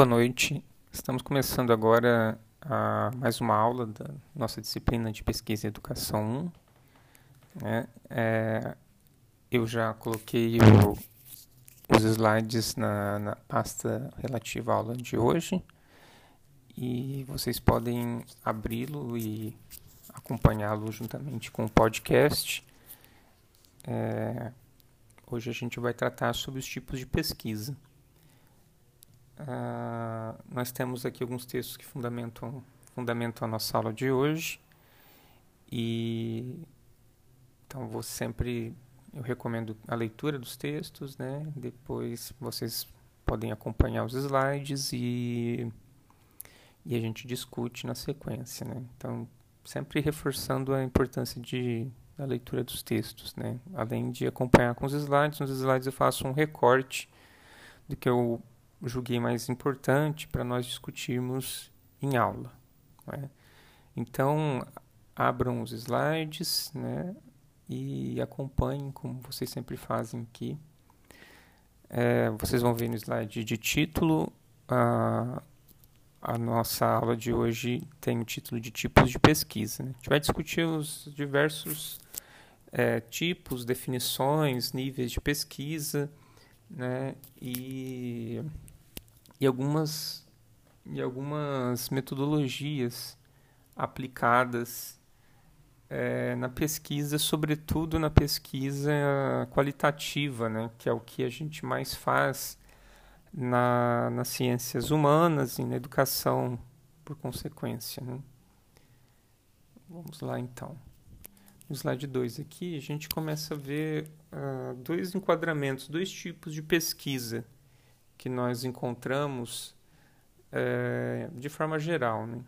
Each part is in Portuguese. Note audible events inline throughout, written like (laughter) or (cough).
Boa noite. Estamos começando agora mais uma aula da nossa disciplina de pesquisa e educação 1. Né? É, eu já coloquei o, os slides na, na pasta relativa à aula de hoje e vocês podem abri-lo e acompanhá-lo juntamente com o podcast. É, hoje a gente vai tratar sobre os tipos de pesquisa. Uh, nós temos aqui alguns textos que fundamentam, fundamentam a nossa aula de hoje. E então vou sempre eu recomendo a leitura dos textos, né? Depois vocês podem acompanhar os slides e e a gente discute na sequência, né? Então, sempre reforçando a importância de da leitura dos textos, né? Além de acompanhar com os slides, nos slides eu faço um recorte do que eu julguei mais importante para nós discutirmos em aula. Né? Então, abram os slides né? e acompanhem como vocês sempre fazem aqui. É, vocês vão ver no slide de título. A, a nossa aula de hoje tem o título de tipos de pesquisa. Né? A gente vai discutir os diversos é, tipos, definições, níveis de pesquisa, né? E e algumas, e algumas metodologias aplicadas é, na pesquisa, sobretudo na pesquisa qualitativa, né, que é o que a gente mais faz na, nas ciências humanas e na educação, por consequência. Né. Vamos lá então. No slide 2 aqui, a gente começa a ver uh, dois enquadramentos, dois tipos de pesquisa que nós encontramos é, de forma geral. Né?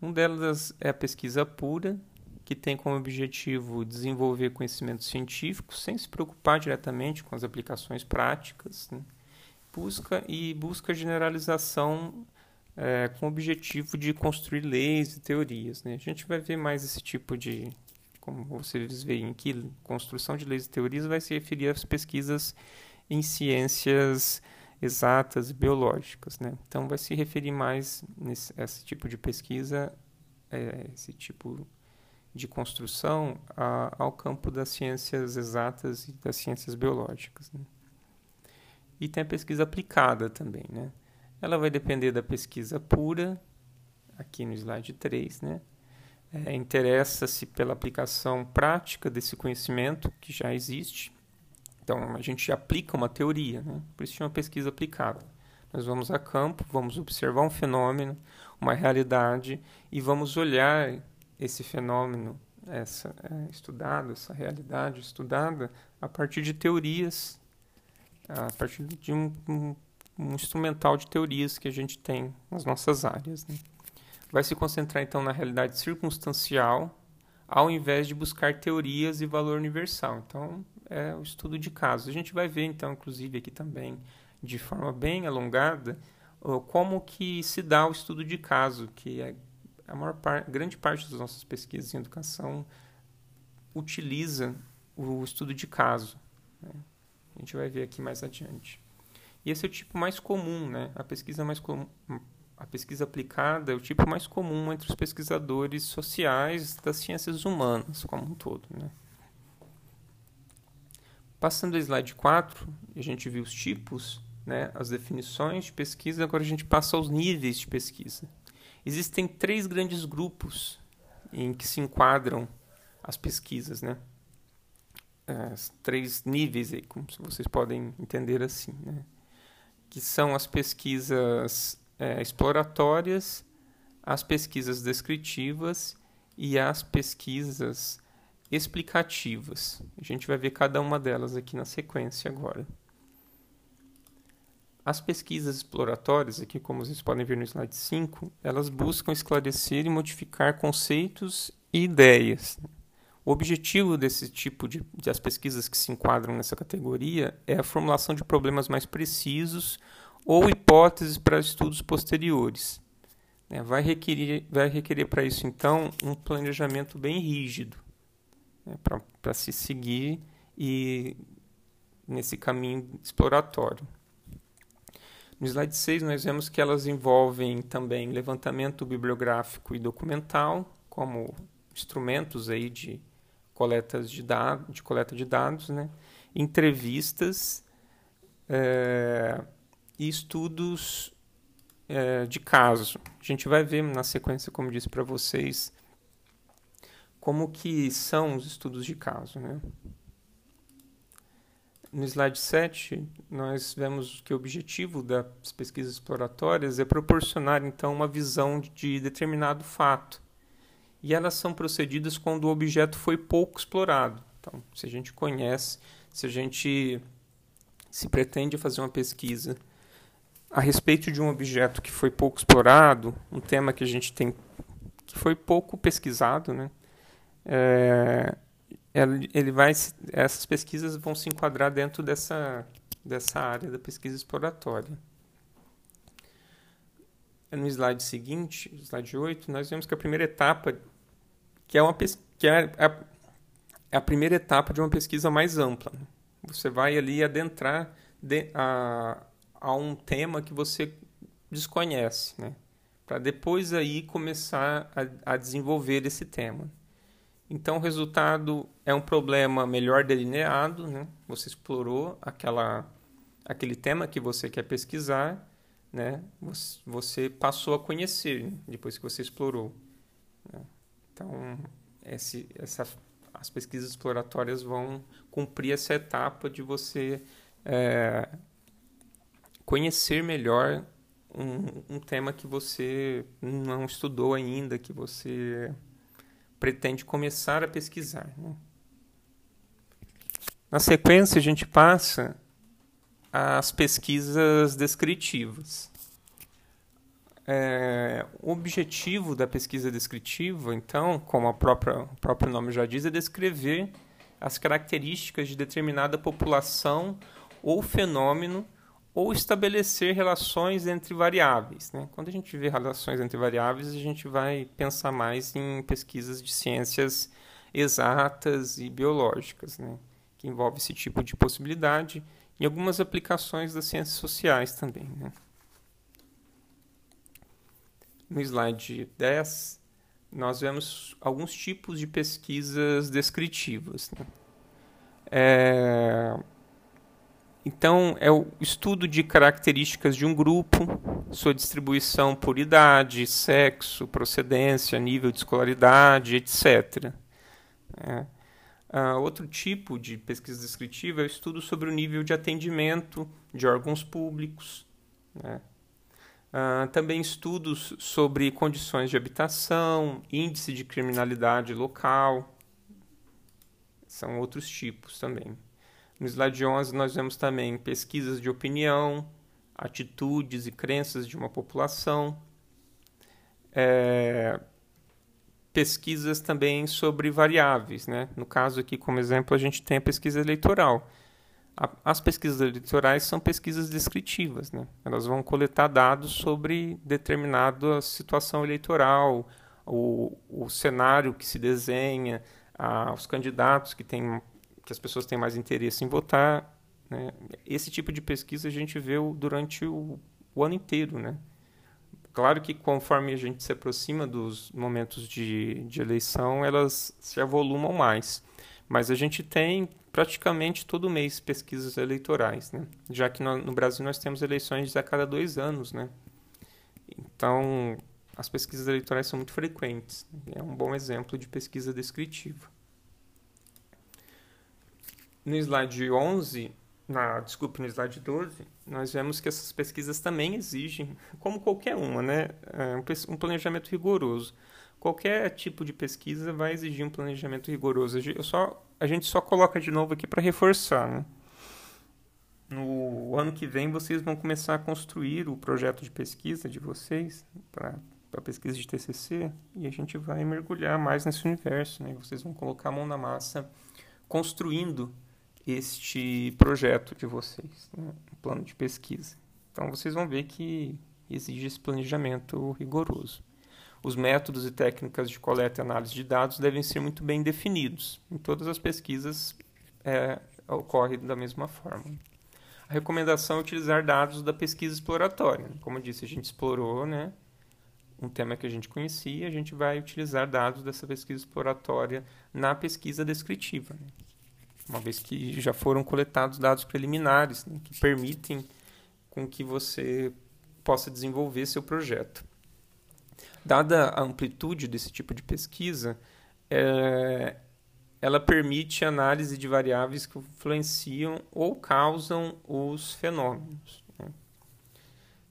Um delas é a pesquisa pura, que tem como objetivo desenvolver conhecimentos científicos sem se preocupar diretamente com as aplicações práticas. Né? Busca e busca generalização é, com o objetivo de construir leis e teorias. Né? A gente vai ver mais esse tipo de, como vocês veem aqui, construção de leis e teorias vai se referir às pesquisas em ciências exatas e biológicas. Né? Então, vai se referir mais nesse esse tipo de pesquisa, é, esse tipo de construção a, ao campo das ciências exatas e das ciências biológicas. Né? E tem a pesquisa aplicada também. Né? Ela vai depender da pesquisa pura, aqui no slide 3, né? É, interessa-se pela aplicação prática desse conhecimento que já existe então, a gente aplica uma teoria, né? por isso chama pesquisa aplicada. Nós vamos a campo, vamos observar um fenômeno, uma realidade, e vamos olhar esse fenômeno essa é, estudado, essa realidade estudada, a partir de teorias, a partir de um, um, um instrumental de teorias que a gente tem nas nossas áreas. Né? Vai se concentrar então na realidade circunstancial, ao invés de buscar teorias e valor universal. Então, é o estudo de casos. A gente vai ver, então, inclusive aqui também, de forma bem alongada, como que se dá o estudo de caso, que é a maior par grande parte das nossas pesquisas em educação utiliza o estudo de caso. Né? A gente vai ver aqui mais adiante. E esse é o tipo mais comum, né? A pesquisa mais comum, a pesquisa aplicada é o tipo mais comum entre os pesquisadores sociais das ciências humanas como um todo, né? Passando ao slide 4, a gente viu os tipos, né, as definições de pesquisa, agora a gente passa aos níveis de pesquisa. Existem três grandes grupos em que se enquadram as pesquisas, né? As três níveis aí, como vocês podem entender assim, né? Que são as pesquisas é, exploratórias, as pesquisas descritivas e as pesquisas explicativas. A gente vai ver cada uma delas aqui na sequência agora. As pesquisas exploratórias, aqui como vocês podem ver no slide 5, elas buscam esclarecer e modificar conceitos e ideias. O objetivo desse tipo de, de as pesquisas que se enquadram nessa categoria é a formulação de problemas mais precisos ou hipóteses para estudos posteriores. É, vai requerer, vai requerer para isso, então, um planejamento bem rígido né, para se seguir e nesse caminho exploratório. No slide 6, nós vemos que elas envolvem também levantamento bibliográfico e documental, como instrumentos aí de, coletas de, de coleta de dados, né? entrevistas é, e estudos é, de caso. A gente vai ver na sequência, como disse para vocês, como que são os estudos de caso. Né? No slide 7, nós vemos que o objetivo das pesquisas exploratórias é proporcionar, então, uma visão de determinado fato. E elas são procedidas quando o objeto foi pouco explorado. Então, se a gente conhece, se a gente se pretende fazer uma pesquisa a respeito de um objeto que foi pouco explorado, um tema que a gente tem que foi pouco pesquisado, né? É, ele vai essas pesquisas vão se enquadrar dentro dessa dessa área da pesquisa exploratória. No slide seguinte, slide 8, nós vemos que a primeira etapa, que é uma que é a, é a primeira etapa de uma pesquisa mais ampla. Né? Você vai ali adentrar de, a, a um tema que você desconhece, né? Para depois aí começar a, a desenvolver esse tema. Então, o resultado é um problema melhor delineado, né? Você explorou aquela, aquele tema que você quer pesquisar, né? Você, passou a conhecer né? depois que você explorou. Né? Então, esse, essa, as pesquisas exploratórias vão cumprir essa etapa de você é, conhecer melhor um, um tema que você não estudou ainda, que você pretende começar a pesquisar. Né? Na sequência, a gente passa às pesquisas descritivas. É, o objetivo da pesquisa descritiva, então, como própria, o próprio nome já diz, é descrever as características de determinada população ou fenômeno ou estabelecer relações entre variáveis. Né? Quando a gente vê relações entre variáveis, a gente vai pensar mais em pesquisas de ciências exatas e biológicas, né? que envolve esse tipo de possibilidade, e algumas aplicações das ciências sociais também. Né? No slide 10, nós vemos alguns tipos de pesquisas descritivas. Né? É então, é o estudo de características de um grupo, sua distribuição por idade, sexo, procedência, nível de escolaridade, etc. É. Uh, outro tipo de pesquisa descritiva é o estudo sobre o nível de atendimento de órgãos públicos. Né? Uh, também estudos sobre condições de habitação, índice de criminalidade local. São outros tipos também. No slide 11, nós vemos também pesquisas de opinião, atitudes e crenças de uma população, é, pesquisas também sobre variáveis. Né? No caso aqui, como exemplo, a gente tem a pesquisa eleitoral. as pesquisas eleitorais são pesquisas descritivas. Né? Elas vão coletar dados sobre determinada situação eleitoral, o, o cenário que se desenha, a, os candidatos que têm que as pessoas têm mais interesse em votar. Né? Esse tipo de pesquisa a gente vê durante o, o, ano inteiro. Né? Claro que conforme a gente se aproxima dos momentos de, de eleição, elas se avolumam mais. Mas a gente tem praticamente todo mês pesquisas eleitorais, né? já que no, no Brasil nós temos eleições a cada dois anos. Né? Então, as pesquisas eleitorais são muito frequentes. É um bom exemplo de pesquisa descritiva. No slide 11, na, desculpe, no slide 12, nós vemos que essas pesquisas também exigem, como qualquer uma, né, é, um planejamento rigoroso. Qualquer tipo de pesquisa vai exigir um planejamento rigoroso. Eu só, a gente só coloca de novo aqui para reforçar. Né? No ano que vem, vocês vão começar a construir o projeto de pesquisa de vocês para a pesquisa de TCC e a gente vai mergulhar mais nesse universo. Né? Vocês vão colocar a mão na massa construindo este projeto de vocês, né? um plano de pesquisa. Então vocês vão ver que exige esse planejamento rigoroso. Os métodos e técnicas de coleta e análise de dados devem ser muito bem definidos. Em todas as pesquisas é, ocorre da mesma forma. a recomendação é utilizar dados da pesquisa exploratória. Como eu disse, a gente explorou né, um tema que a gente conhecia, a gente vai utilizar dados dessa pesquisa exploratória na pesquisa descritiva. Né? Uma vez que já foram coletados dados preliminares né, que permitem com que você possa desenvolver seu projeto. Dada a amplitude desse tipo de pesquisa, é, ela permite análise de variáveis que influenciam ou causam os fenômenos. Né?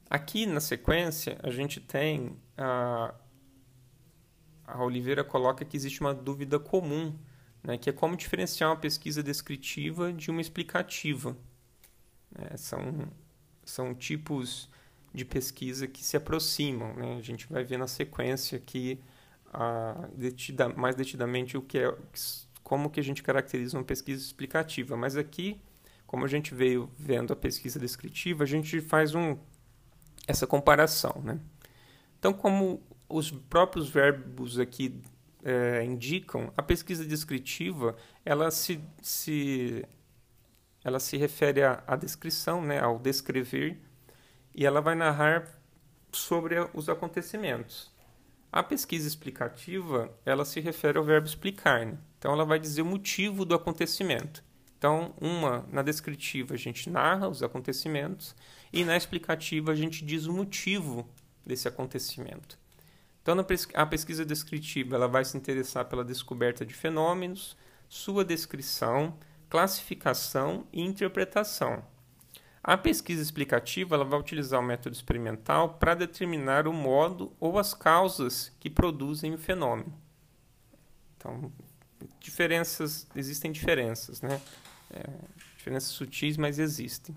Aqui na sequência, a gente tem a, a Oliveira coloca que existe uma dúvida comum, né, que é como diferenciar uma pesquisa descritiva de uma explicativa. É, são, são tipos de pesquisa que se aproximam. Né? A gente vai ver na sequência aqui a, detida, mais detidamente o que é como que a gente caracteriza uma pesquisa explicativa. Mas aqui, como a gente veio vendo a pesquisa descritiva, a gente faz um, essa comparação. Né? Então, como os próprios verbos aqui é, indicam, a pesquisa descritiva ela se, se, ela se refere à, à descrição, né, ao descrever, e ela vai narrar sobre os acontecimentos. A pesquisa explicativa ela se refere ao verbo explicar. Né? Então, ela vai dizer o motivo do acontecimento. Então, uma na descritiva a gente narra os acontecimentos e na explicativa a gente diz o motivo desse acontecimento. Então, a pesquisa descritiva ela vai se interessar pela descoberta de fenômenos, sua descrição, classificação e interpretação. A pesquisa explicativa ela vai utilizar o método experimental para determinar o modo ou as causas que produzem o fenômeno. Então, diferenças existem diferenças, né? É, diferenças sutis, mas existem.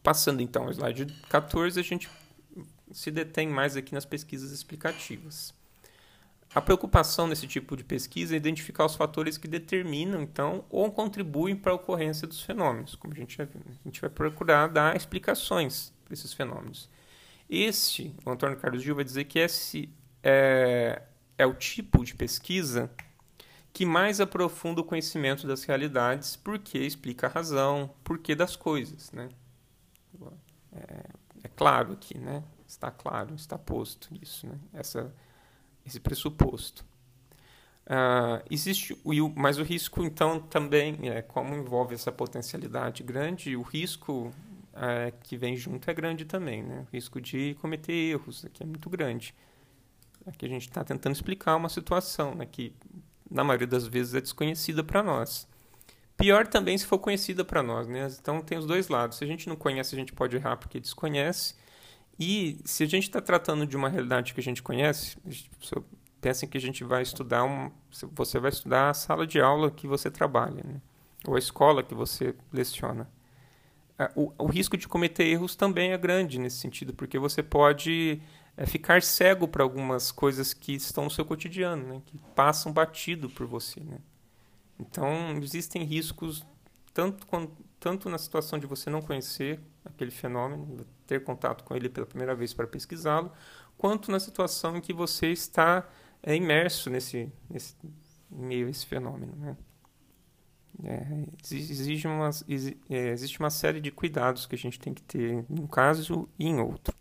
Passando então ao slide 14, a gente se detém mais aqui nas pesquisas explicativas. A preocupação nesse tipo de pesquisa é identificar os fatores que determinam, então, ou contribuem para a ocorrência dos fenômenos. Como a gente, vai, a gente vai procurar dar explicações para esses fenômenos. Esse, o Antônio Carlos Gil vai dizer que esse é, é o tipo de pesquisa que mais aprofunda o conhecimento das realidades, porque explica a razão, porquê das coisas. Né? É, é claro aqui, né? Está claro, está posto isso, né? Essa, esse pressuposto. Uh, existe, o, mas o risco, então, também, é, como envolve essa potencialidade grande, o risco é, que vem junto é grande também. Né? O risco de cometer erros aqui é muito grande. Aqui a gente está tentando explicar uma situação né, que, na maioria das vezes, é desconhecida para nós. Pior também se for conhecida para nós. Né? Então, tem os dois lados. Se a gente não conhece, a gente pode errar porque desconhece. E se a gente está tratando de uma realidade que a gente conhece, pensem que a gente vai estudar um, você vai estudar a sala de aula que você trabalha, né? ou a escola que você leciona. O, o, risco de cometer erros também é grande nesse sentido, porque você pode é, ficar cego para algumas coisas que estão no seu cotidiano, né? que passam batido por você. Né? Então, existem riscos tanto, tanto na situação de você não conhecer aquele fenômeno, ter contato com ele pela primeira vez para pesquisá-lo, quanto na situação em que você está é, imerso nesse, nesse meio esse fenômeno. Né? É, exige uma, é, existe uma série de cuidados que a gente tem que ter em um caso e em outro.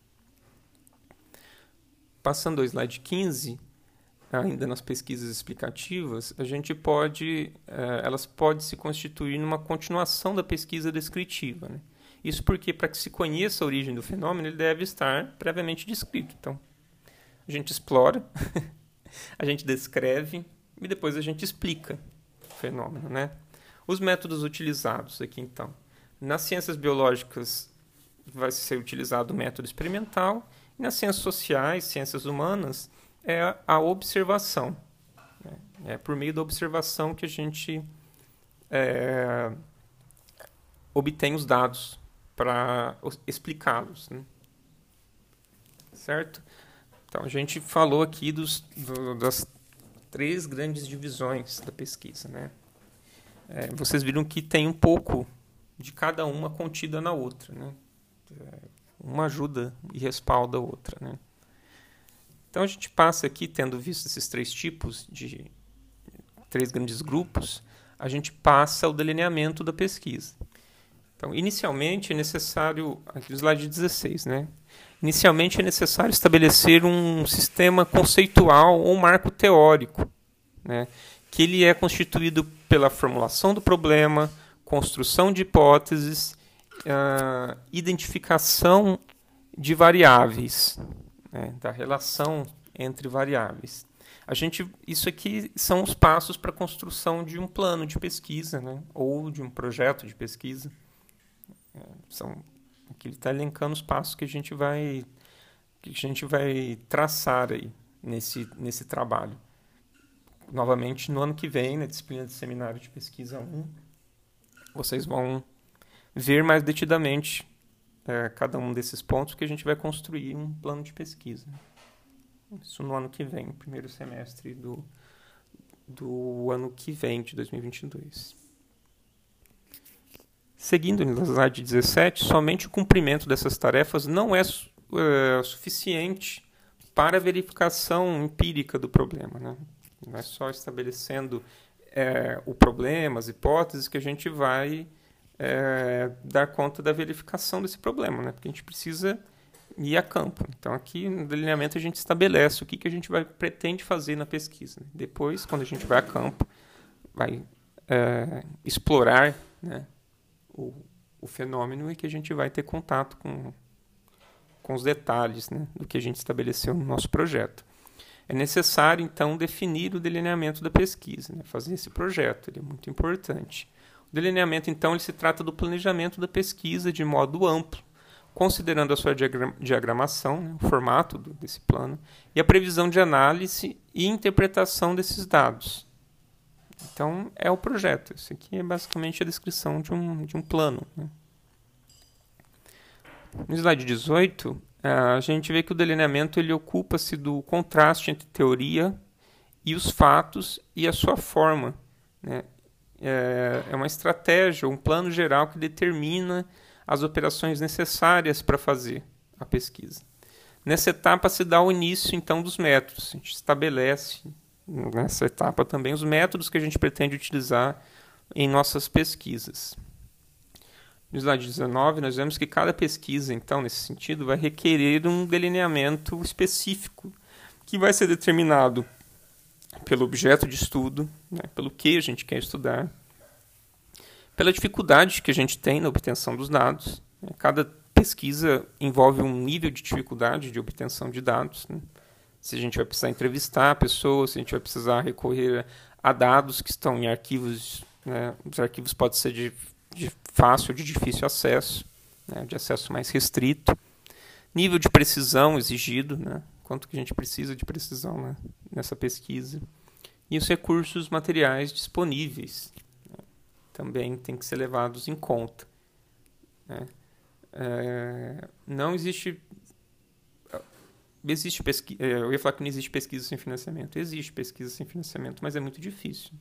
Passando ao slide 15, ainda nas pesquisas explicativas, a gente pode, é, elas podem se constituir numa continuação da pesquisa descritiva. Né? Isso porque, para que se conheça a origem do fenômeno, ele deve estar previamente descrito. Então, a gente explora, (laughs) a gente descreve e depois a gente explica o fenômeno. Né? Os métodos utilizados aqui, então. Nas ciências biológicas, vai ser utilizado o método experimental, e nas ciências sociais, ciências humanas, é a observação. Né? É por meio da observação que a gente é, obtém os dados para explicá-los. Né? Certo? Então, a gente falou aqui dos, do, das três grandes divisões da pesquisa. Né? É, vocês viram que tem um pouco de cada uma contida na outra. Né? É, uma ajuda e respalda a outra. Né? Então, a gente passa aqui, tendo visto esses três tipos de três grandes grupos, a gente passa o delineamento da pesquisa. Então, inicialmente é necessário, aqui no slide 16, né? Inicialmente é necessário estabelecer um sistema conceitual ou um marco teórico, né? que ele é constituído pela formulação do problema, construção de hipóteses, uh, identificação de variáveis, né? da relação entre variáveis. A gente, isso aqui são os passos para a construção de um plano de pesquisa, né? ou de um projeto de pesquisa. São aqui ele está elencando os passos que a gente vai que a gente vai traçar aí nesse nesse trabalho. Novamente no ano que vem, na disciplina de seminário de pesquisa 1, vocês vão ver mais detidamente é, cada um desses pontos que a gente vai construir um plano de pesquisa. Isso no ano que vem, primeiro semestre do, do ano que vem, de 2022. Seguindo no slide 17, somente o cumprimento dessas tarefas não é, é suficiente para a verificação empírica do problema. Né? Não é só estabelecendo é, o problema, as hipóteses, que a gente vai é, dar conta da verificação desse problema, né? porque a gente precisa ir a campo. Então, aqui no delineamento a gente estabelece o que, que a gente vai, pretende fazer na pesquisa. Depois, quando a gente vai a campo, vai explorar né, o, o fenômeno e que a gente vai ter contato com, com os detalhes né, do que a gente estabeleceu no nosso projeto. É necessário, então, definir o delineamento da pesquisa, né, fazer esse projeto, ele é muito importante. O delineamento, então, ele se trata do planejamento da pesquisa de modo amplo, considerando a sua diagramação, né, o formato do, desse plano, e a previsão de análise e interpretação desses dados. Então, é o projeto. Isso aqui é basicamente a descrição de um, de um plano. Né. No slide 18, a gente vê que o delineamento ele ocupa-se do contraste entre teoria e os fatos e a sua forma. Né. É, é uma estratégia, um plano geral que determina as operações necessárias para fazer a pesquisa. Nessa etapa se dá o início então dos métodos. A gente estabelece nessa etapa também os métodos que a gente pretende utilizar em nossas pesquisas. No slide 19, nós vemos que cada pesquisa, então, nesse sentido, vai requerer um delineamento específico que vai ser determinado pelo objeto de estudo, né, pelo que a gente quer estudar, pela dificuldade que a gente tem na obtenção dos dados. Né? Cada pesquisa envolve um nível de dificuldade de obtenção de dados. Né? Se a gente vai precisar entrevistar a pessoa, se a gente vai precisar recorrer a dados que estão em arquivos, né? os arquivos podem ser de, de fácil de difícil acesso, né? de acesso mais restrito. Nível de precisão exigido, né? quanto que a gente precisa de precisão né? nessa pesquisa. E os recursos materiais disponíveis também tem que ser levados em conta. Né? É, não existe. Existe pesquisa. É, eu ia falar que não existe pesquisa sem financiamento. Existe pesquisa sem financiamento, mas é muito difícil.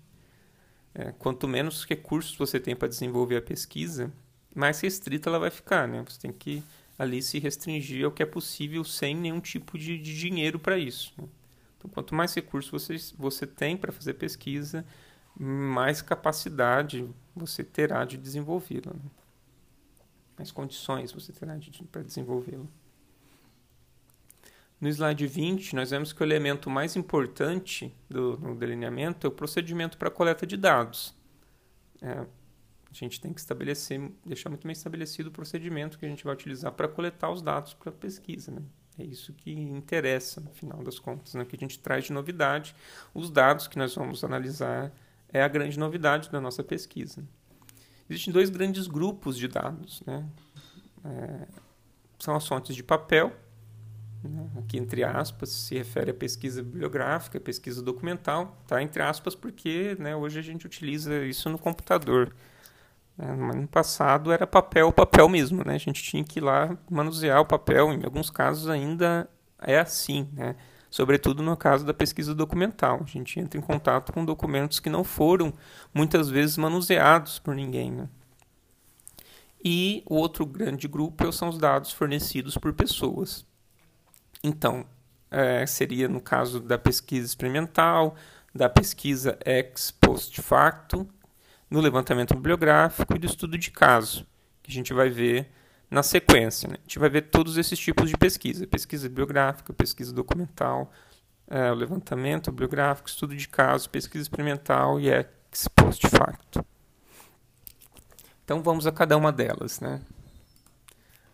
É, quanto menos recursos você tem para desenvolver a pesquisa, mais restrita ela vai ficar. Né? Você tem que ali se restringir ao que é possível sem nenhum tipo de, de dinheiro para isso. Né? Então, quanto mais recursos você, você tem para fazer pesquisa, mais capacidade você terá de desenvolvê-la. Né? Mais condições você terá de, para desenvolvê-la. No slide 20, nós vemos que o elemento mais importante do, do delineamento é o procedimento para coleta de dados. É, a gente tem que estabelecer, deixar muito bem estabelecido o procedimento que a gente vai utilizar para coletar os dados para a pesquisa. Né? É isso que interessa, no final das contas, né? que a gente traz de novidade os dados que nós vamos analisar é a grande novidade da nossa pesquisa. Existem dois grandes grupos de dados. Né? É, são as fontes de papel, né? aqui entre aspas, se refere à pesquisa bibliográfica, pesquisa documental, tá? entre aspas, porque né, hoje a gente utiliza isso no computador. Né? No passado era papel, papel mesmo, né? a gente tinha que ir lá manusear o papel, em alguns casos ainda é assim, né? sobretudo no caso da pesquisa documental. A gente entra em contato com documentos que não foram muitas vezes manuseados por ninguém. Né? E o outro grande grupo são os dados fornecidos por pessoas. Então, é, seria no caso da pesquisa experimental, da pesquisa ex post facto, no levantamento bibliográfico e do estudo de caso, que a gente vai ver na sequência. Né? A gente vai ver todos esses tipos de pesquisa: pesquisa bibliográfica, pesquisa documental, é, levantamento bibliográfico, estudo de caso, pesquisa experimental e ex post facto. Então vamos a cada uma delas. Né?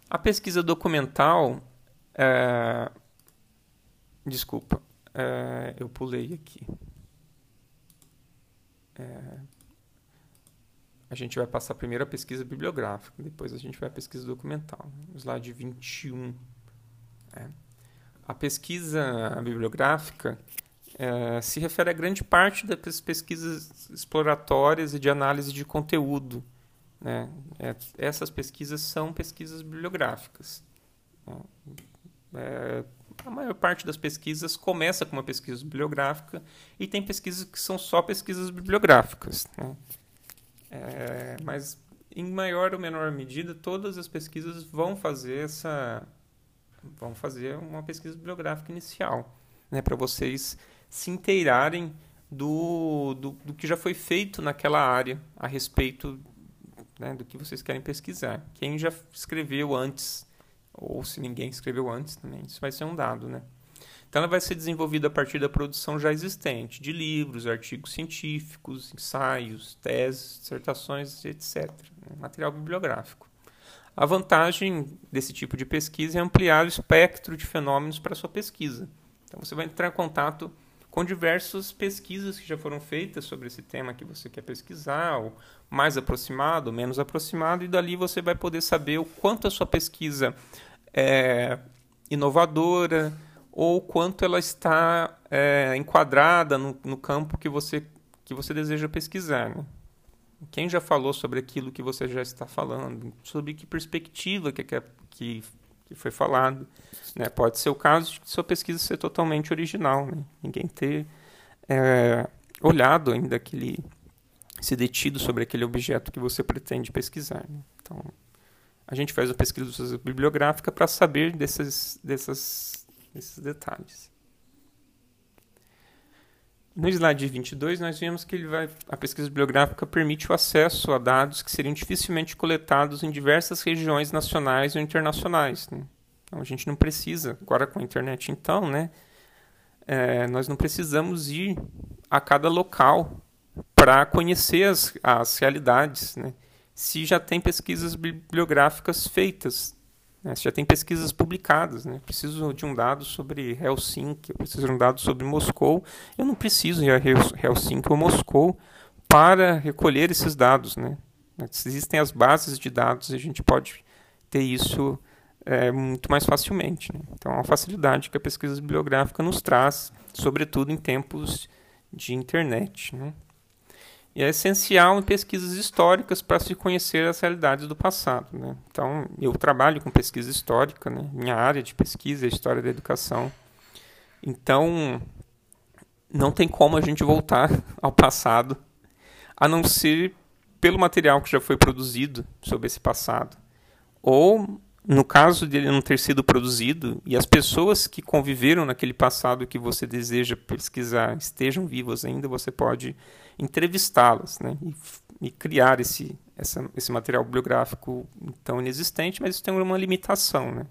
A pesquisa documental. É... Desculpa, é... eu pulei aqui. É... A gente vai passar primeiro a pesquisa bibliográfica, depois a gente vai a pesquisa documental. Slide 21. É. A pesquisa bibliográfica se refere a grande parte das pesquisas exploratórias e de análise de conteúdo. Né? Essas pesquisas são pesquisas bibliográficas. Né? É, a maior parte das pesquisas começa com uma pesquisa bibliográfica e tem pesquisas que são só pesquisas bibliográficas. Né? É, mas em maior ou menor medida, todas as pesquisas vão fazer essa vão fazer uma pesquisa bibliográfica inicial, né, para vocês se inteirarem do, do, do, que já foi feito naquela área a respeito né, do que vocês querem pesquisar. Quem já escreveu antes, ou se ninguém escreveu antes também, isso vai ser um dado, né? Então, ela vai ser desenvolvida a partir da produção já existente, de livros, artigos científicos, ensaios, teses, dissertações, etc. Né? Material bibliográfico. A vantagem desse tipo de pesquisa é ampliar o espectro de fenômenos para a sua pesquisa. Então, você vai entrar em contato com diversas pesquisas que já foram feitas sobre esse tema que você quer pesquisar, ou mais aproximado, ou menos aproximado, e dali você vai poder saber o quanto a sua pesquisa é inovadora, ou quanto ela está é, enquadrada no, no, campo que você, que você deseja pesquisar. Né? Quem já falou sobre aquilo que você já está falando? Sobre que perspectiva que, que, que foi falado? Né? Pode ser o caso de sua pesquisa ser totalmente original, né? ninguém ter é, olhado ainda aquele, se detido sobre aquele objeto que você pretende pesquisar. Né? Então, a gente faz a pesquisa bibliográfica para saber dessas, dessas esses detalhes. No slide 22, nós vemos que vai, a pesquisa bibliográfica permite o acesso a dados que seriam dificilmente coletados em diversas regiões nacionais ou internacionais. Né? Então, a gente não precisa, agora com a internet, então, né, é, nós não precisamos ir a cada local para conhecer as, as realidades, né? se já tem pesquisas bibliográficas feitas né? Você já tem pesquisas publicadas. Né? Preciso de um dado sobre Helsinki, eu preciso de um dado sobre Moscou. Eu não preciso a Helsinki ou Moscou para recolher esses dados. Né? Existem as bases de dados e a gente pode ter isso é, muito mais facilmente. Né? Então, é uma facilidade que a pesquisa bibliográfica nos traz, sobretudo em tempos de internet. Né? E é essencial em pesquisas históricas para se conhecer as realidades do passado. Né? Então, eu trabalho com pesquisa histórica, né? minha área de pesquisa é história da educação. Então, não tem como a gente voltar (laughs) ao passado, a não ser pelo material que já foi produzido sobre esse passado. Ou, no caso dele não ter sido produzido e as pessoas que conviveram naquele passado que você deseja pesquisar estejam vivas ainda, você pode entrevistá-las né, e, e, criar esse, essa, esse material bibliográfico tão inexistente, mas isso tem uma limitação. Né?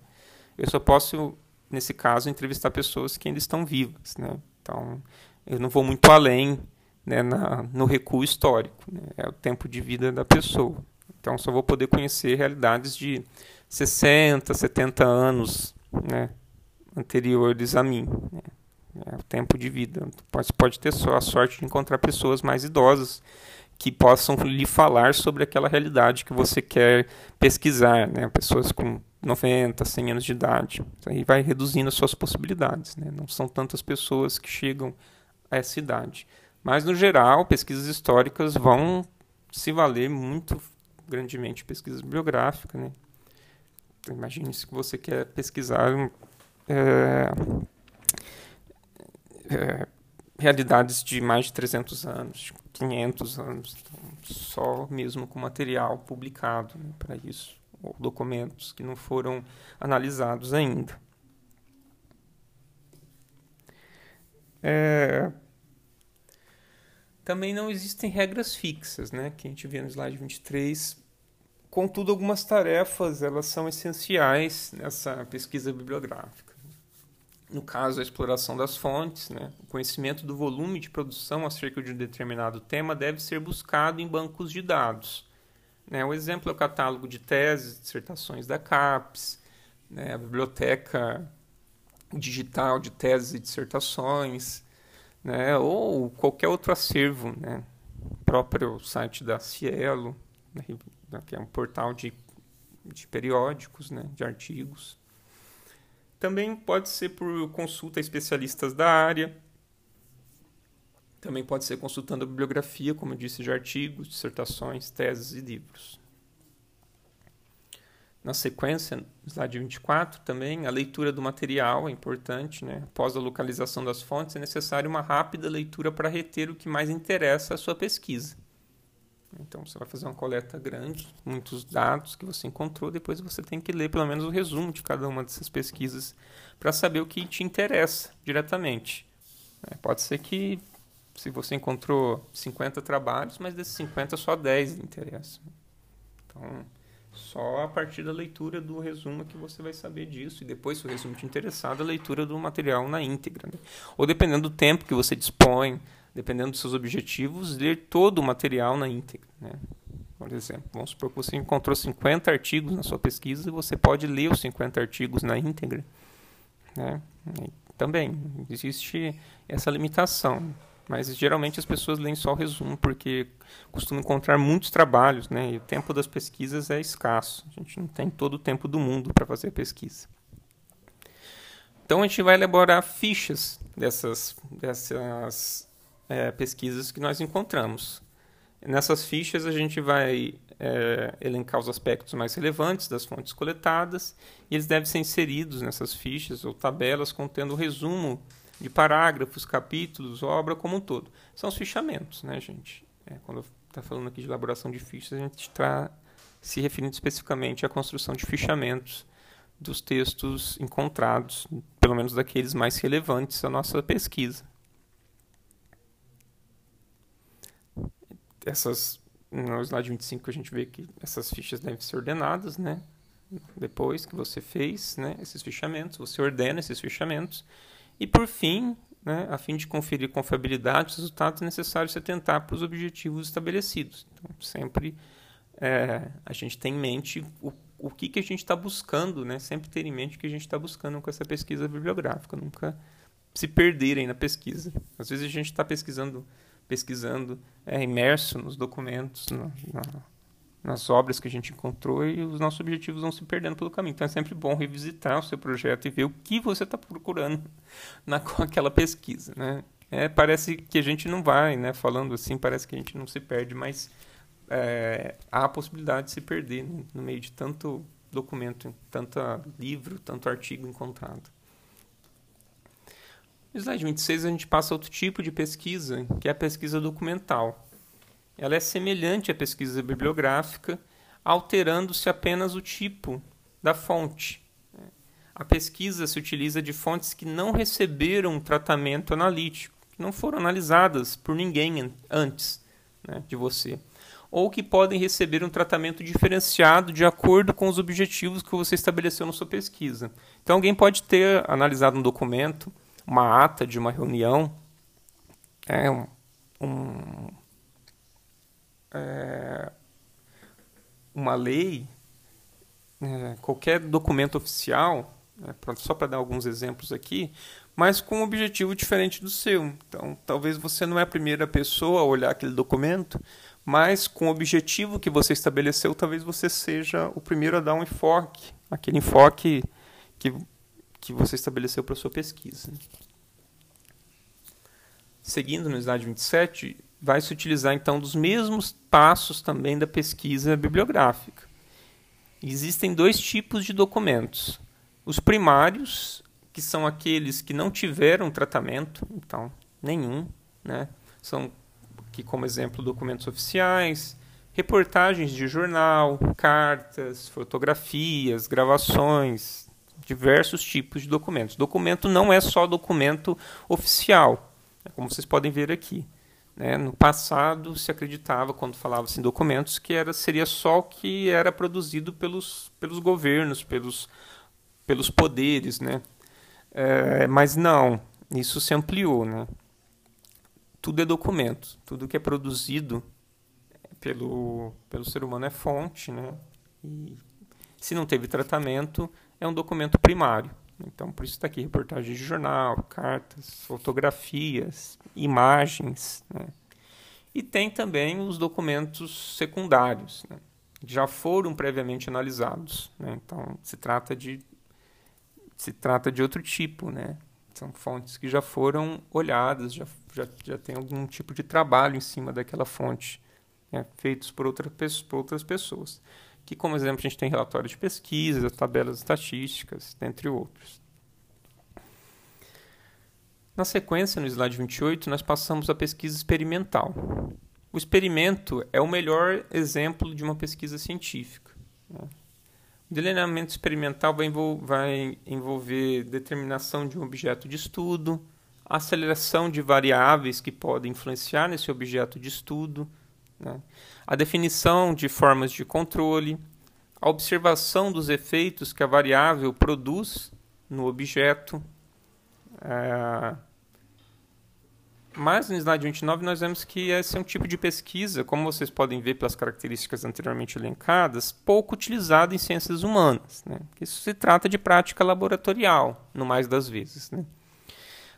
Eu só posso, nesse caso, entrevistar pessoas que ainda estão vivas. Né? Então, eu não vou muito além né, na, no recuo histórico, né? é o tempo de vida da pessoa. Então, só vou poder conhecer realidades de 60, 70 anos né, anteriores a mim. Né? É o tempo de vida. Você pode ter só a sorte de encontrar pessoas mais idosas que possam lhe falar sobre aquela realidade que você quer pesquisar, né? Pessoas com 90, 100 anos de idade. Aí vai reduzindo as suas possibilidades, né? Não são tantas pessoas que chegam a essa idade. Mas, no geral, pesquisas históricas vão se valer muito grandemente pesquisas bibliográficas, né? Então, imagine se você quer pesquisar é, é, realidades de mais de 300 anos, 500 anos, então, só mesmo com material publicado né, para isso, ou documentos que não foram analisados ainda. É, também não existem regras fixas, né, que a gente vê no slide 23, contudo, algumas tarefas elas são essenciais nessa pesquisa bibliográfica. No caso, a exploração das fontes, né? o conhecimento do volume de produção acerca de um determinado tema deve ser buscado em bancos de dados. Né? O exemplo é o catálogo de teses, dissertações da CAPES, né? a biblioteca digital de teses e dissertações, né? ou qualquer outro acervo, né? o próprio site da Cielo, né? que é um portal de, de periódicos, né? de artigos. Também pode ser por consulta a especialistas da área. Também pode ser consultando a bibliografia, como eu disse, de artigos, dissertações, teses e livros. Na sequência, slide 24, também a leitura do material é importante. Né? Após a localização das fontes, é necessário uma rápida leitura para reter o que mais interessa à sua pesquisa. Então você vai fazer uma coleta grande, muitos dados que você encontrou, depois você tem que ler pelo menos o resumo de cada uma dessas pesquisas para saber o que te interessa diretamente. É, pode ser que se você encontrou 50 trabalhos, mas desses 50 só 10 interessam. Então, só a partir da leitura do resumo que você vai saber disso. E depois, se o resumo te interessar, a leitura do material na íntegra. Né? Ou dependendo do tempo que você dispõe, dependendo dos seus objetivos, ler todo o material na íntegra. Né? Por exemplo, vamos supor que você encontrou 50 artigos na sua pesquisa você pode ler os 50 artigos na íntegra. Né? também existe essa limitação, mas geralmente as pessoas leem só o resumo porque costumam encontrar muitos trabalhos né? e o tempo das pesquisas é escasso. A gente não tem todo o tempo do mundo para fazer pesquisa. Então a gente vai elaborar fichas dessas, dessas é, pesquisas que nós encontramos. Nessas fichas a gente vai é, elencar os aspectos mais relevantes das fontes coletadas e eles devem ser inseridos nessas fichas ou tabelas contendo o resumo de parágrafos, capítulos, obra como um todo. São os fichamentos, né, gente? É, quando está falando aqui de elaboração de fichas, a gente está se referindo especificamente à construção de fichamentos dos textos encontrados, pelo menos daqueles mais relevantes à nossa pesquisa. Essas no slide 25 a gente vê que essas fichas devem ser ordenadas, né? Depois que você fez, né, esses fichamentos, você ordena esses fichamentos e por fim, né, a fim de conferir confiabilidade dos resultados, é necessário se atentar para os objetivos estabelecidos. Então, sempre é, a gente tem em mente o, o que, que a gente está buscando, né? Sempre ter em mente o que a gente está buscando com essa pesquisa bibliográfica, nunca se perderem na pesquisa. Às vezes a gente está pesquisando pesquisando, é, imerso nos documentos, na, na, nas obras que a gente encontrou e os nossos objetivos vão se perdendo pelo caminho. Então é sempre bom revisitar o seu projeto e ver o que você está procurando (laughs) na, com aquela pesquisa. Né? É, parece que a gente não vai, né? falando assim, parece que a gente não se perde, mas é, há a possibilidade de se perder no, no meio de tanto documento, tanto livro, tanto artigo encontrado. No slide 26 a gente passa outro tipo de pesquisa, que é a pesquisa documental. Ela é semelhante à pesquisa bibliográfica, alterando-se apenas o tipo da fonte. A pesquisa se utiliza de fontes que não receberam tratamento analítico, que não foram analisadas por ninguém antes né, de você, ou que podem receber um tratamento diferenciado de acordo com os objetivos que você estabeleceu na sua pesquisa. Então, alguém pode ter analisado um documento, uma ata de uma reunião, é um, um é, uma lei, é, qualquer documento oficial, é, só para dar alguns exemplos aqui, mas com um objetivo diferente do seu. Então, talvez você não é a primeira pessoa a olhar aquele documento, mas com o objetivo que você estabeleceu, talvez você seja o primeiro a dar um enfoque, aquele enfoque que que você estabeleceu para sua pesquisa. Seguindo no slide 27, vai se utilizar então dos mesmos passos também da pesquisa bibliográfica. Existem dois tipos de documentos. Os primários, que são aqueles que não tiveram tratamento, então nenhum, né? São aqui como exemplo documentos oficiais, reportagens de jornal, cartas, fotografias, gravações, diversos tipos de documentos. Documento não é só documento oficial, é como vocês podem ver aqui. Né? No passado se acreditava, quando falava-se em documentos, que era, seria só o que era produzido pelos, pelos governos, pelos, pelos poderes. Né? É, mas não, isso se ampliou. Né? Tudo é documento, tudo que é produzido pelo, pelo ser humano é fonte. Né? E se não teve tratamento, é um documento primário. Então, por isso está aqui reportagem de jornal, cartas, fotografias, imagens. Né? E tem também os documentos secundários, né? já foram previamente analisados. Né? Então, se trata de se trata de outro tipo, né? São fontes que já foram olhadas, já, já, já tem algum tipo de trabalho em cima daquela fonte, né? feitos por, outra, por outras pessoas que como exemplo a gente tem relatórios de pesquisa, tabelas estatísticas, entre outros. Na sequência, no slide 28, nós passamos à pesquisa experimental. O experimento é o melhor exemplo de uma pesquisa científica. Né? O delineamento experimental vai envolver determinação de um objeto de estudo, aceleração de variáveis que podem influenciar nesse objeto de estudo, né? A definição de formas de controle, a observação dos efeitos que a variável produz no objeto. É... Mas no slide 29 nós vemos que esse é um tipo de pesquisa, como vocês podem ver pelas características anteriormente elencadas, pouco utilizado em ciências humanas. Né? Isso se trata de prática laboratorial, no mais das vezes. Né?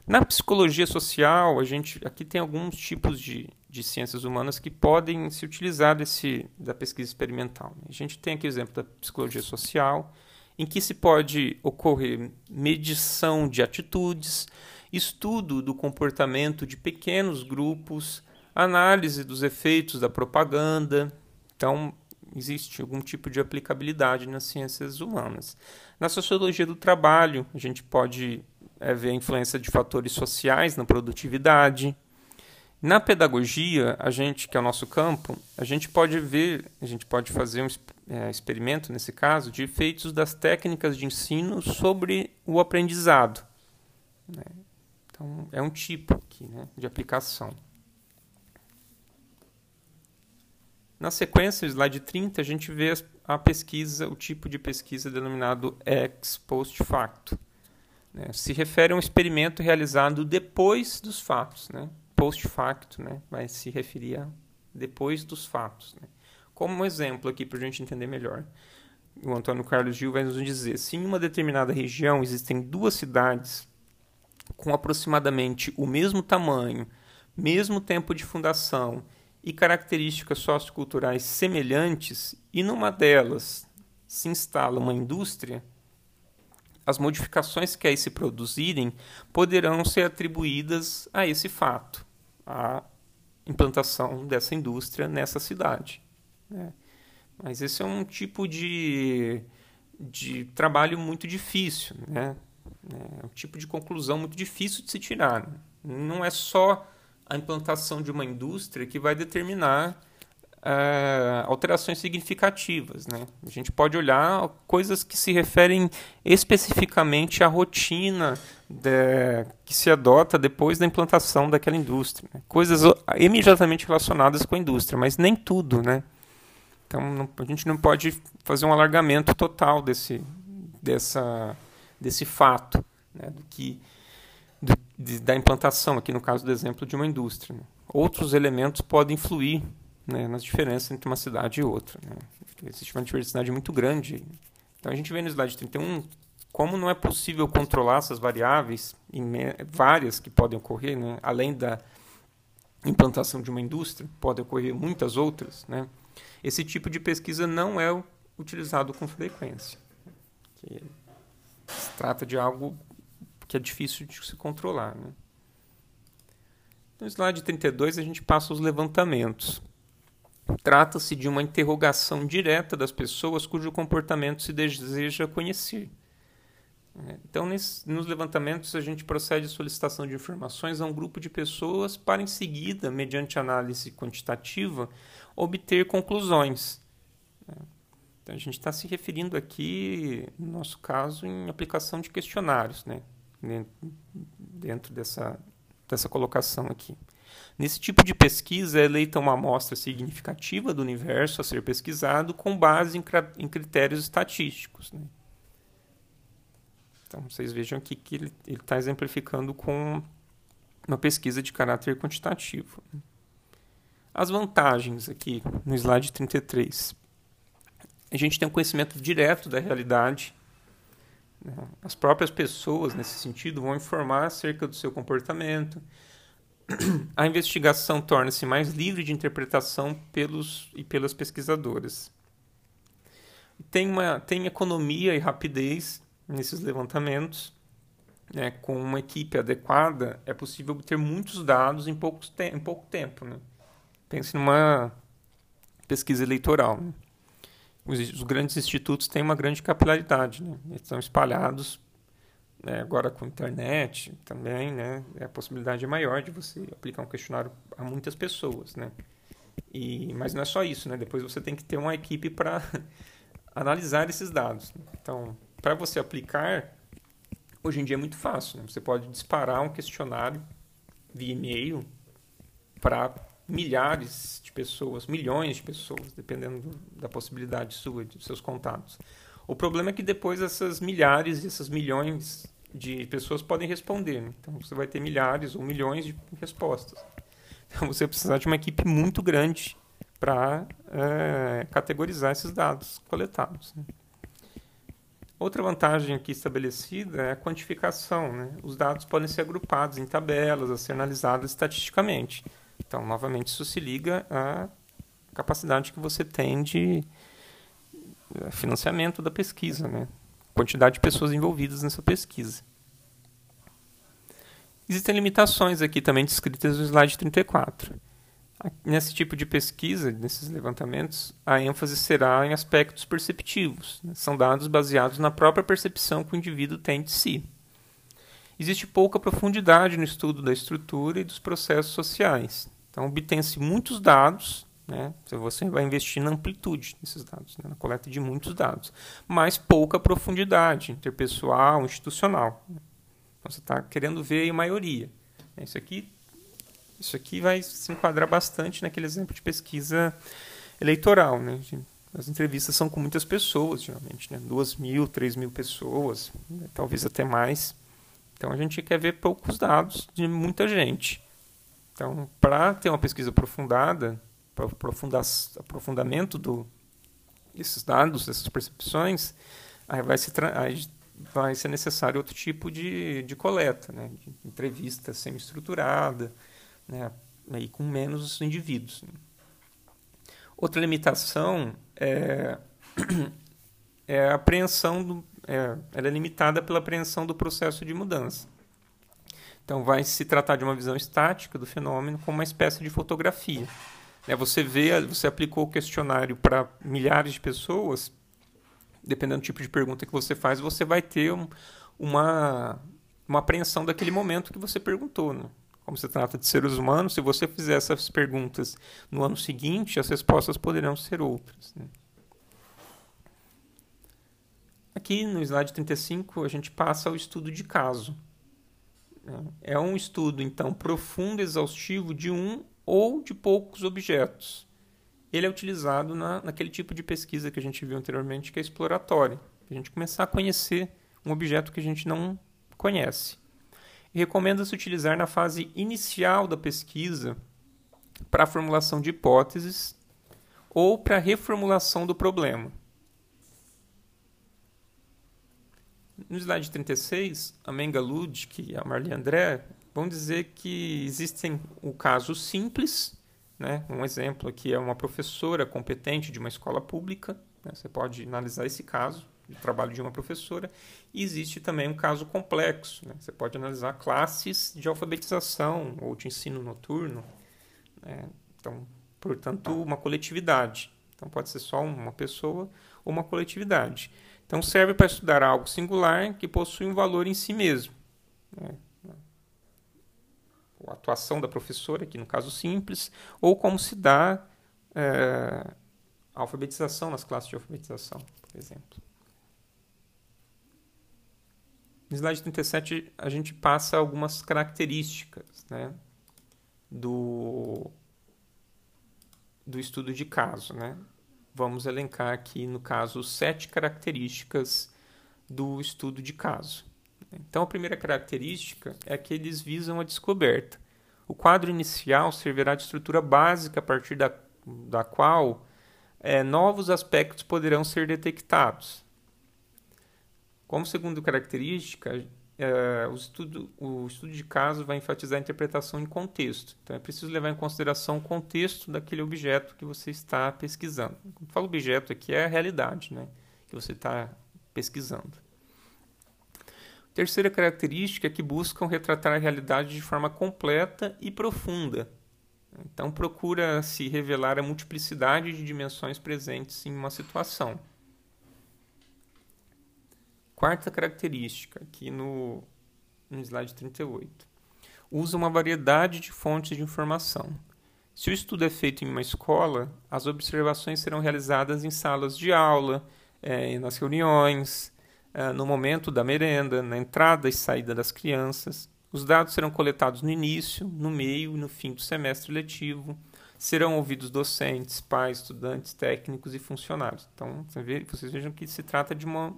Na psicologia social, a gente aqui tem alguns tipos de, de ciências humanas que podem se utilizar desse, da pesquisa experimental. A gente tem aqui o exemplo da psicologia social, em que se pode ocorrer medição de atitudes, estudo do comportamento de pequenos grupos, análise dos efeitos da propaganda. Então, existe algum tipo de aplicabilidade nas ciências humanas. Na sociologia do trabalho, a gente pode é, ver a influência de fatores sociais na produtividade. Na pedagogia, a gente, que é o nosso campo, a gente pode ver, a gente pode fazer um é, experimento, nesse caso, de efeitos das técnicas de ensino sobre o aprendizado. Né? Então, é um tipo aqui né, de aplicação. Na sequência, slide 30, a gente vê a pesquisa, o tipo de pesquisa denominado ex post facto. Né? Se refere a um experimento realizado depois dos fatos, né? post facto, né? vai se referir a depois dos fatos. Né? Como um exemplo aqui para a gente entender melhor. O Antônio Carlos Gil vai nos dizer: se em uma determinada região existem duas cidades com aproximadamente o mesmo tamanho, mesmo tempo de fundação e características socioculturais semelhantes, e numa delas se instala uma indústria, as modificações que aí se produzirem poderão ser atribuídas a esse fato, a implantação dessa indústria nessa cidade. Né? Mas esse é um tipo de, de trabalho muito difícil, né? é um tipo de conclusão muito difícil de se tirar. Não é só a implantação de uma indústria que vai determinar uh, alterações significativas. Né? A gente pode olhar coisas que se referem especificamente à rotina de, que se adota depois da implantação daquela indústria. Né? Coisas imediatamente relacionadas com a indústria, mas nem tudo. Né? Então não, a gente não pode fazer um alargamento total desse, dessa, desse fato, né? do que da implantação, aqui no caso do exemplo de uma indústria. Né? Outros elementos podem influir né, nas diferenças entre uma cidade e outra. Né? Existe uma diversidade muito grande. Então a gente vê no slide 31 como não é possível controlar essas variáveis, várias que podem ocorrer, né? além da implantação de uma indústria, podem ocorrer muitas outras. Né? Esse tipo de pesquisa não é utilizado com frequência. se trata de algo que é difícil de se controlar. Né? No slide 32 a gente passa os levantamentos. Trata-se de uma interrogação direta das pessoas cujo comportamento se deseja conhecer. Então, nesse, nos levantamentos, a gente procede à solicitação de informações a um grupo de pessoas para, em seguida, mediante análise quantitativa, obter conclusões. Então, a gente está se referindo aqui, no nosso caso, em aplicação de questionários, né? dentro dessa, dessa colocação aqui. Nesse tipo de pesquisa é eleita uma amostra significativa do universo a ser pesquisado com base em, critérios estatísticos. Né? Então, vocês vejam aqui que ele está exemplificando com uma pesquisa de caráter quantitativo. As vantagens aqui no slide 33. A gente tem um conhecimento direto da realidade. Né? As próprias pessoas, nesse sentido, vão informar acerca do seu comportamento. A investigação torna-se mais livre de interpretação pelos e pelas pesquisadoras. Tem, uma, tem economia e rapidez nesses levantamentos. Né, com uma equipe adequada, é possível obter muitos dados em, poucos te em pouco tempo. Né? Pense numa pesquisa eleitoral. Né? Os, os, grandes institutos têm uma grande capilaridade, né? eles estão espalhados. Né, agora com a internet também, né, a possibilidade é maior de você aplicar um questionário a muitas pessoas, né? E, mas não é só isso, né? Depois você tem que ter uma equipe para (laughs) analisar esses dados. Então, para você aplicar, hoje em dia é muito fácil. Né? Você pode disparar um questionário via e-mail para milhares de pessoas, milhões de pessoas, dependendo do, da possibilidade sua, de seus contatos. O problema é que depois essas milhares e essas milhões de pessoas podem responder. Né? Então você vai ter milhares ou milhões de respostas. Então você vai precisar de uma equipe muito grande para é, eh, categorizar esses dados coletados. Né? Outra vantagem aqui estabelecida é a quantificação. Né? Os dados podem ser agrupados em tabelas, a ser analisados estatisticamente. Então, novamente, isso se liga à capacidade que você tem de eh, financiamento da pesquisa, né? Quantidade de pessoas envolvidas nessa pesquisa. Existem limitações aqui também descritas no slide 34. Nesse tipo de pesquisa, nesses levantamentos, a ênfase será em aspectos perceptivos. Né? São dados baseados na própria percepção que o indivíduo tem de si. Existe pouca profundidade no estudo da estrutura e dos processos sociais. Então, obtém-se muitos dados, né? você vai investir na amplitude desses dados, né? na coleta de muitos dados, mas pouca profundidade interpessoal, institucional. Então, você está querendo ver a maioria. Isso aqui isso aqui vai se enquadrar bastante naquele exemplo de pesquisa eleitoral. Né? As entrevistas são com muitas pessoas, geralmente, né? duas mil, três mil pessoas, né? talvez até mais. Então a gente quer ver poucos dados de muita gente. Então, para ter uma pesquisa aprofundada, para aprofundamento do, desses dados, dessas percepções, aí vai, se aí vai ser necessário outro tipo de, de coleta, né? de entrevista semi-estruturada, né, aí com menos indivíduos. Outra limitação é, é a apreensão do, é, ela é limitada pela apreensão do processo de mudança. Então vai se tratar de uma visão estática do fenômeno como uma espécie de fotografia. É, você vê, você aplicou o questionário para milhares de pessoas, dependendo do tipo de pergunta que você faz, você vai ter um, uma, uma apreensão daquele momento que você perguntou. Né? como se trata de seres humanos, se você fizer essas perguntas no ano seguinte, as respostas poderão ser outras. Né? Aqui no slide 35, a gente passa ao estudo de caso. Né? É um estudo, então, profundo, exaustivo de um ou de poucos objetos. Ele é utilizado na, naquele tipo de pesquisa que a gente viu anteriormente, que é exploratória. A gente começar a conhecer um objeto que a gente não conhece recomenda-se utilizar na fase inicial da pesquisa para a formulação de hipóteses ou para a reformulação do problema. No slide 36, a Menga Ludwig e a Marli André vão dizer que existem o caso simples, né? um exemplo aqui é uma professora competente de uma escola pública, né? você pode analisar esse caso, o trabalho de uma professora. E existe também um caso complexo. Né? Você pode analisar classes de alfabetização ou de ensino noturno. Né? Então, portanto, uma coletividade. Então, pode ser só uma pessoa ou uma coletividade. Então, serve para estudar algo singular que possui um valor em si mesmo. Né? A atuação da professora, aqui no caso simples, ou como se dá é, a alfabetização nas classes de alfabetização, por exemplo. No slide 37, a gente passa algumas características né, do, do estudo de caso. Né? Vamos elencar aqui, no caso, sete características do estudo de caso. Então, a primeira característica é que eles visam a descoberta. O quadro inicial servirá de estrutura básica a partir da, da qual é, novos aspectos poderão ser detectados. Como segunda característica, é, o, estudo, o estudo de caso vai enfatizar a interpretação em contexto. Então, é preciso levar em consideração o contexto daquele objeto que você está pesquisando. Quando falo objeto aqui, é a realidade né, que você está pesquisando. Terceira característica é que buscam retratar a realidade de forma completa e profunda. Então, procura se revelar a multiplicidade de dimensões presentes em uma situação. Quarta característica, aqui no, no slide 38. Usa uma variedade de fontes de informação. Se o estudo é feito em uma escola, as observações serão realizadas em salas de aula, é, nas reuniões, no momento da merenda, na entrada e saída das crianças. Os dados serão coletados no início, no meio e no fim do semestre letivo. Serão ouvidos docentes, pais, estudantes, técnicos e funcionários. Então, vocês vejam que se trata de uma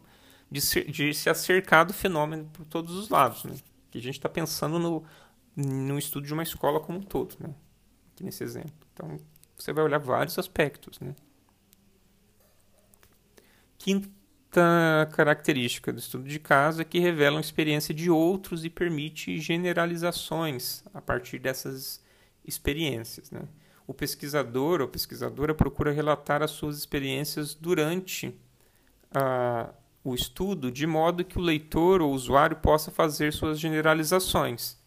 de, ser, de se acercar do fenômeno por todos os lados, né? Que a gente está pensando no, no estudo de uma escola como um todo, né? Aqui nesse exemplo. Então, você vai olhar vários aspectos, né? Característica do estudo de caso é que revela a experiência de outros e permite generalizações a partir dessas experiências, né? O pesquisador ou pesquisadora procura relatar as suas experiências durante a, o estudo de modo que o leitor ou usuário possa fazer suas generalizações.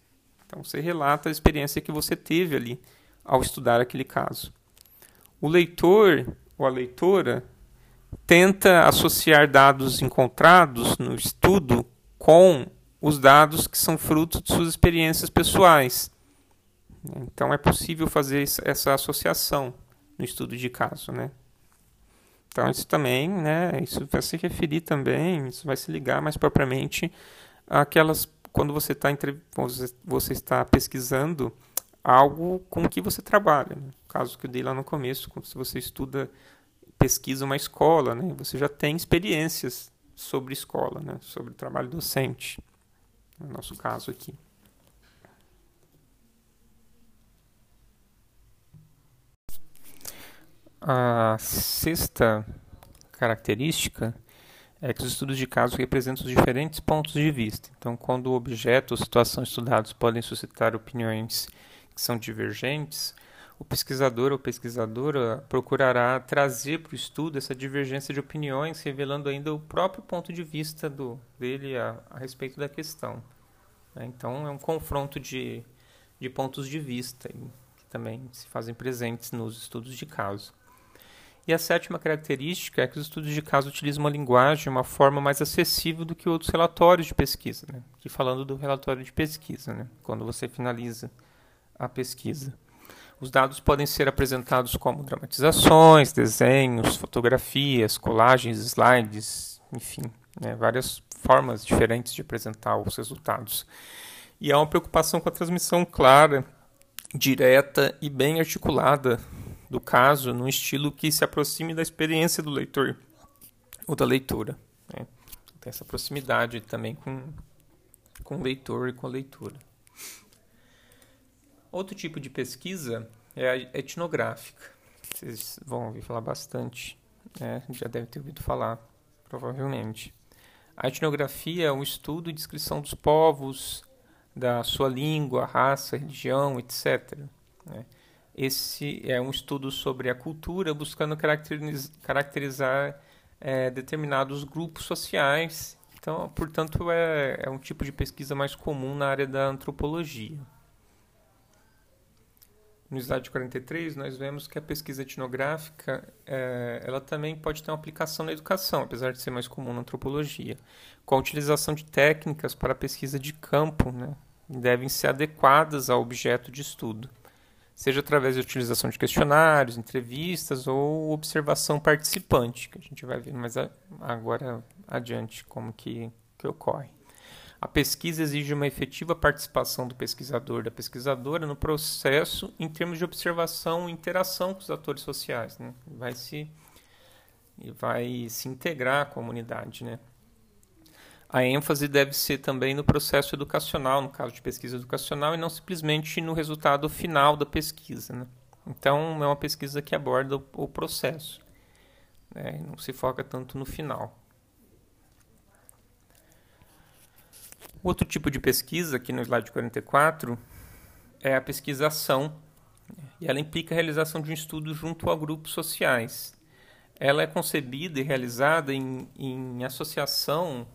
Então, você relata a experiência que você teve ali ao estudar aquele caso. O leitor ou a leitora tenta associar dados encontrados no estudo com os dados que são frutos de suas experiências pessoais. Então, é possível fazer essa associação no estudo de caso, né? Então isso também, né, isso vai se referir também, isso vai se ligar mais propriamente àquelas quando você está você está pesquisando algo com que você trabalha. Né? Caso que eu dei lá no começo, se você estuda, pesquisa uma escola, né, você já tem experiências sobre escola, né, sobre trabalho docente, no nosso caso aqui. A sexta característica é que os estudos de caso representam os diferentes pontos de vista. Então, quando o objeto ou situação estudados podem suscitar opiniões que são divergentes, o pesquisador ou pesquisadora procurará trazer para o estudo essa divergência de opiniões, revelando ainda o próprio ponto de vista do, dele a, a respeito da questão. Né? Então, é um confronto de, de pontos de vista que também se fazem presentes nos estudos de caso. E a sétima característica é que os estudos de caso utilizam uma linguagem, uma forma mais acessível do que outros relatórios de pesquisa. Né? Aqui falando do relatório de pesquisa, né? quando você finaliza a pesquisa. Os dados podem ser apresentados como dramatizações, desenhos, fotografias, colagens, slides, enfim, né? várias formas diferentes de apresentar os resultados. E há uma preocupação com a transmissão clara, direta e bem articulada do caso num estilo que se aproxime da experiência do leitor ou da leitura. Né? Tem essa proximidade também com, com o leitor e com a leitura. Outro tipo de pesquisa é a etnográfica. Vocês vão ouvir falar bastante, né? já deve ter ouvido falar, provavelmente. A etnografia é o estudo e descrição dos povos, da sua língua, raça, religião, etc. Né? Esse é um estudo sobre a cultura, buscando caracteriz caracterizar é, determinados grupos sociais. Então, portanto, é, é um tipo de pesquisa mais comum na área da antropologia. No slide 43, nós vemos que a pesquisa etnográfica é, ela também pode ter uma aplicação na educação, apesar de ser mais comum na antropologia, com a utilização de técnicas para a pesquisa de campo, né, devem ser adequadas ao objeto de estudo seja através da utilização de questionários, entrevistas ou observação participante, que a gente vai ver mais agora adiante como que, que ocorre. A pesquisa exige uma efetiva participação do pesquisador, da pesquisadora no processo em termos de observação e interação com os atores sociais. Né? Vai se vai se integrar à comunidade, né? A ênfase deve ser também no processo educacional, no caso de pesquisa educacional, e não simplesmente no resultado final da pesquisa. Né? Então, é uma pesquisa que aborda o, o processo, né? não se foca tanto no final. Outro tipo de pesquisa, aqui no slide 44, é a pesquisação, e ela implica a realização de um estudo junto a grupos sociais. Ela é concebida e realizada em, em associação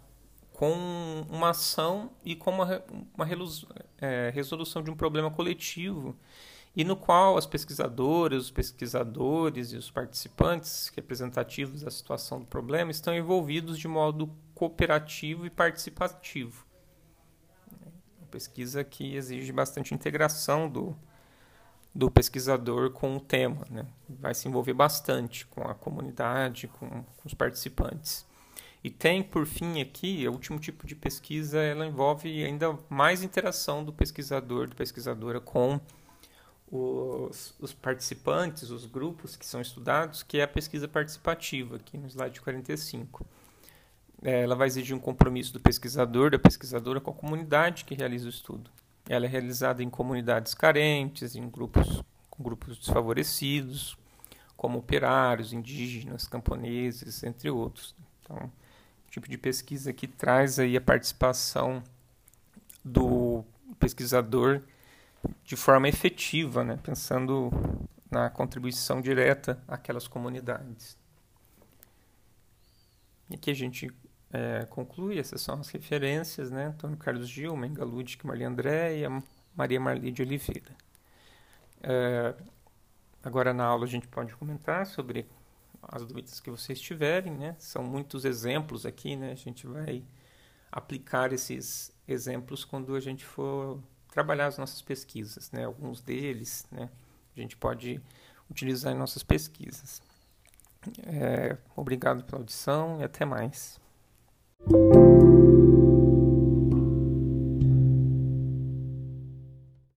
com uma ação e com uma, uma é, resolução de um problema coletivo, e no qual as pesquisadoras, os pesquisadores e os participantes representativos da situação do problema estão envolvidos de modo cooperativo e participativo pesquisa que exige bastante integração do, do pesquisador com o tema. Né? Vai se envolver bastante com a comunidade, com, com os participantes. E tem, por fim, aqui, o último tipo de pesquisa, ela envolve ainda mais interação do pesquisador, da pesquisadora com os, os, participantes, os grupos que são estudados, que é a pesquisa participativa, aqui no slide 45. É, ela vai exigir um compromisso do pesquisador, da pesquisadora com a comunidade que realiza o estudo. Ela é realizada em comunidades carentes, em grupos grupos desfavorecidos, como operários, indígenas, camponeses, entre outros. Então, tipo de pesquisa que traz aí a participação do pesquisador de forma efetiva, né? pensando na contribuição direta àquelas comunidades. E aqui a gente é, conclui, essas são as referências, né? Antônio Carlos Gil, Menga Ludic, Maria André e Maria Marli de Oliveira. É, agora na aula a gente pode comentar sobre as dúvidas que vocês tiverem, né? São muitos exemplos aqui, né? A gente vai aplicar esses exemplos quando a gente for trabalhar as nossas pesquisas, né? Alguns deles, né? A gente pode utilizar em nossas pesquisas. É, obrigado pela audição e até mais. you